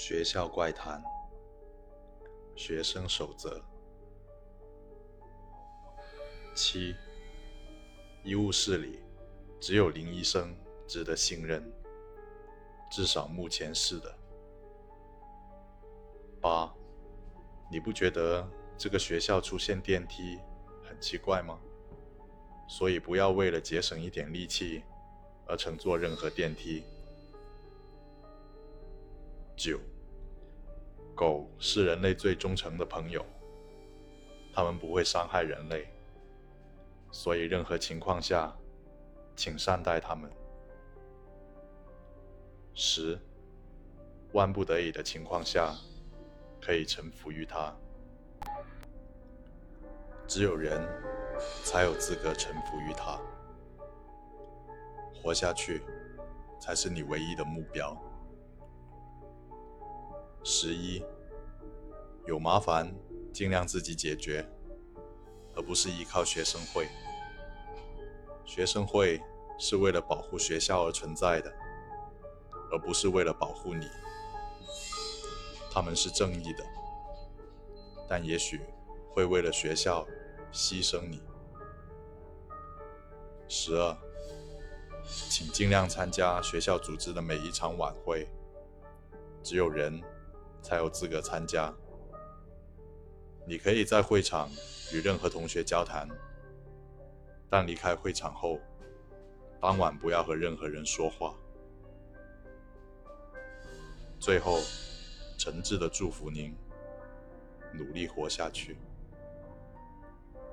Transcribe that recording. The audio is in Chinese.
学校怪谈，学生守则七。医务室里只有林医生值得信任，至少目前是的。八，你不觉得这个学校出现电梯很奇怪吗？所以不要为了节省一点力气而乘坐任何电梯。九，狗是人类最忠诚的朋友，它们不会伤害人类。所以，任何情况下，请善待他们。十，万不得已的情况下，可以臣服于他。只有人才有资格臣服于他。活下去，才是你唯一的目标。十一，有麻烦尽量自己解决。而不是依靠学生会。学生会是为了保护学校而存在的，而不是为了保护你。他们是正义的，但也许会为了学校牺牲你。十二，请尽量参加学校组织的每一场晚会。只有人才有资格参加。你可以在会场与任何同学交谈，但离开会场后，当晚不要和任何人说话。最后，诚挚的祝福您，努力活下去。